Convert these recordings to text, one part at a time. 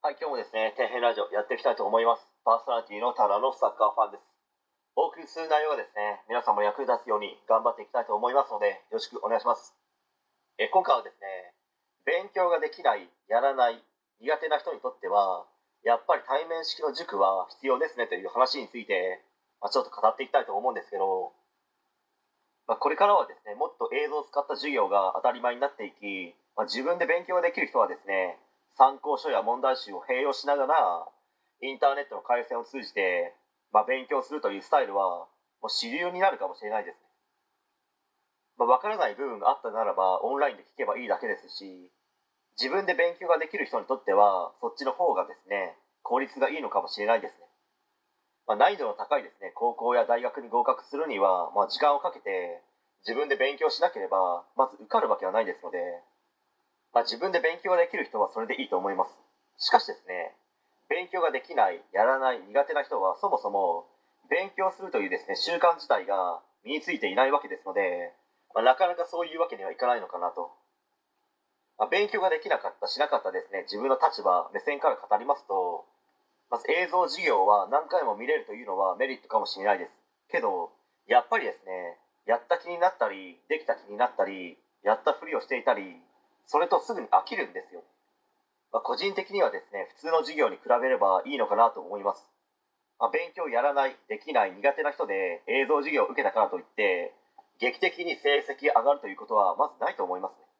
はい、今日もですね、底辺ラジオやっていきたいと思います。パーソナリティのただのサッカーファンです。お送りする内容がですね、皆さんも役に立つように頑張っていきたいと思いますので、よろしくお願いします。え今回はですね、勉強ができない、やらない、苦手な人にとっては、やっぱり対面式の塾は必要ですねという話について、まあ、ちょっと語っていきたいと思うんですけど、まあ、これからはですね、もっと映像を使った授業が当たり前になっていき、まあ、自分で勉強ができる人はですね、参考書や問題集を併用しながら、インターネットの回線を通じて、まあ、勉強するというスタイルは、もう主流になるかもしれないですね。まあ、わからない部分があったならば、オンラインで聞けばいいだけですし、自分で勉強ができる人にとっては、そっちの方がですね、効率がいいのかもしれないですね。まあ、難易度の高いですね、高校や大学に合格するには、まあ、時間をかけて、自分で勉強しなければ、まず受かるわけはないですので、まあ、自分で勉強ができる人はそれでいいと思います。しかしですね、勉強ができない、やらない、苦手な人はそもそも勉強するというですね、習慣自体が身についていないわけですので、まあ、なかなかそういうわけにはいかないのかなと。まあ、勉強ができなかった、しなかったですね、自分の立場、目線から語りますと、まず映像授業は何回も見れるというのはメリットかもしれないです。けど、やっぱりですね、やった気になったり、できた気になったり、やったふりをしていたり、それとすぐに飽きるんですよ。まあ、個人的にはですね、普通の授業に比べればいいのかなと思います。まあ、勉強やらない、できない、苦手な人で映像授業を受けたからといって、劇的に成績上がるということはまずないと思いますね。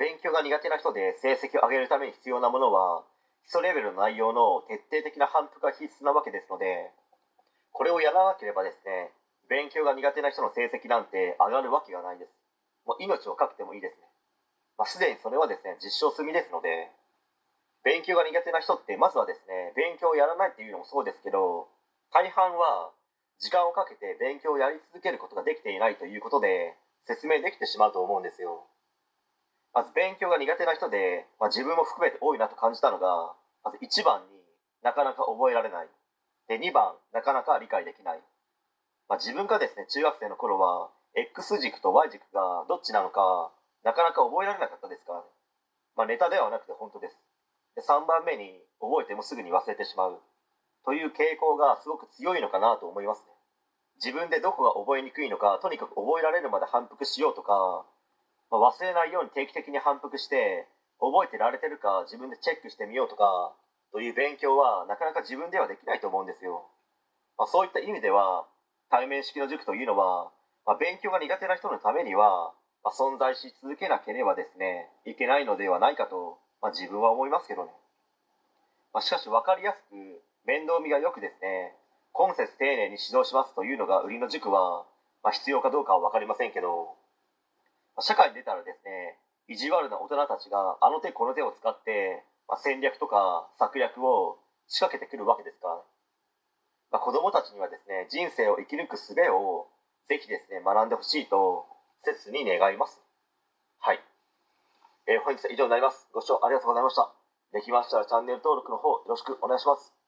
勉強が苦手な人で成績を上げるために必要なものは、基礎レベルの内容の徹底的な反復が必須なわけですので、これをやらなければですね、勉強が苦手な人の成績なんて上がるわけがないです。もう命をかけてもいいですね。まあ、すでにそれはですね、実証済みですので、勉強が苦手な人ってまずはですね、勉強をやらないっていうのもそうですけど、大半は時間をかけて勉強をやり続けることができていないということで説明できてしまうと思うんですよ。まず勉強が苦手な人で、まあ、自分も含めて多いなと感じたのが、まず1番になかなか覚えられない。で、2番、なかなか理解できない。まあ、自分がですね、中学生の頃は、X 軸と Y 軸がどっちなのかなかなか覚えられなかったですか？らね。まあ、ネタではなくて本当です。で3番目に覚えてもすぐに忘れてしまうという傾向がすごく強いのかなと思いますね。自分でどこが覚えにくいのかとにかく覚えられるまで反復しようとか、まあ、忘れないように定期的に反復して覚えてられてるか自分でチェックしてみようとかという勉強はなかなか自分ではできないと思うんですよ。まあ、そういった意味では対面式の塾というのは、まあ、勉強が苦手な人のためにはまあ、存在し続けなければですねいけないのではないかと、まあ、自分は思いますけどね、まあ、しかし分かりやすく面倒見がよくですね今節丁寧に指導しますというのが売りの塾は、ま、必要かどうかは分かりませんけど、ま、社会に出たらですね意地悪な大人たちがあの手この手を使って、ま、戦略とか策略を仕掛けてくるわけですから、まあ、子供たちにはですね人生を生き抜く術をぜひですね学んでほしいと切に願います。はい。えー、本日は以上になります。ご視聴ありがとうございました。できましたらチャンネル登録の方よろしくお願いします。